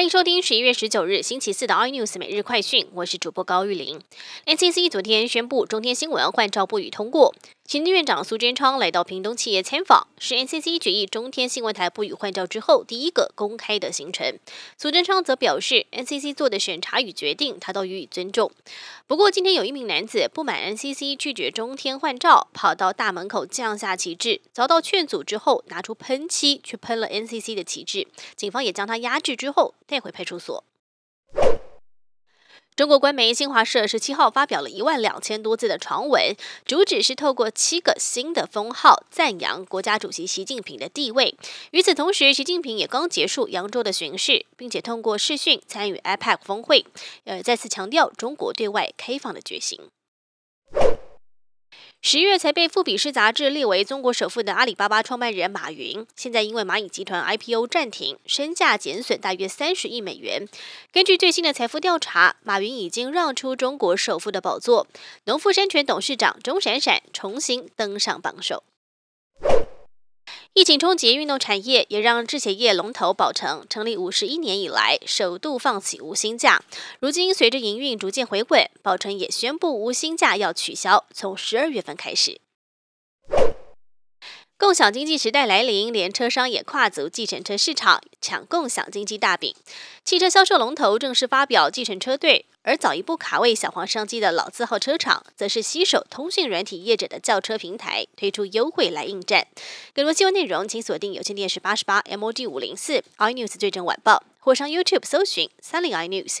欢迎收听十一月十九日星期四的 iNews 每日快讯，我是主播高玉玲。NCC 昨天宣布中天新闻换照不予通过。行政院长苏贞昌来到屏东企业参访，是 NCC 决议中天新闻台不予换照之后第一个公开的行程。苏贞昌则表示，NCC 做的审查与决定，他都予以尊重。不过，今天有一名男子不满 NCC 拒绝中天换照，跑到大门口降下旗帜，遭到劝阻之后，拿出喷漆去喷了 NCC 的旗帜，警方也将他压制之后带回派出所。中国官媒新华社十七号发表了一万两千多字的长文，主旨是透过七个新的封号赞扬国家主席习近平的地位。与此同时，习近平也刚结束扬州的巡视，并且通过视讯参与 APEC 峰会，呃，再次强调中国对外开放的决心。十月才被《富比士》杂志列为中国首富的阿里巴巴创办人马云，现在因为蚂蚁集团 IPO 暂停，身价减损大约三十亿美元。根据最新的财富调查，马云已经让出中国首富的宝座，农夫山泉董事长钟闪闪重新登上榜首。疫情冲击运动产业，也让制鞋业龙头宝成成立五十一年以来首度放弃无薪假。如今随着营运逐渐回稳，宝成也宣布无薪假要取消，从十二月份开始。共享经济时代来临，连车商也跨足计程车市场，抢共享经济大饼。汽车销售龙头正式发表计程车队。而早一步卡位小黄商机的老字号车厂，则是携手通讯软体业者的轿车平台，推出优惠来应战。更多新闻内容，请锁定有线电视八十八 MOD 五零四 iNews 最正晚报，或上 YouTube 搜寻三零 iNews。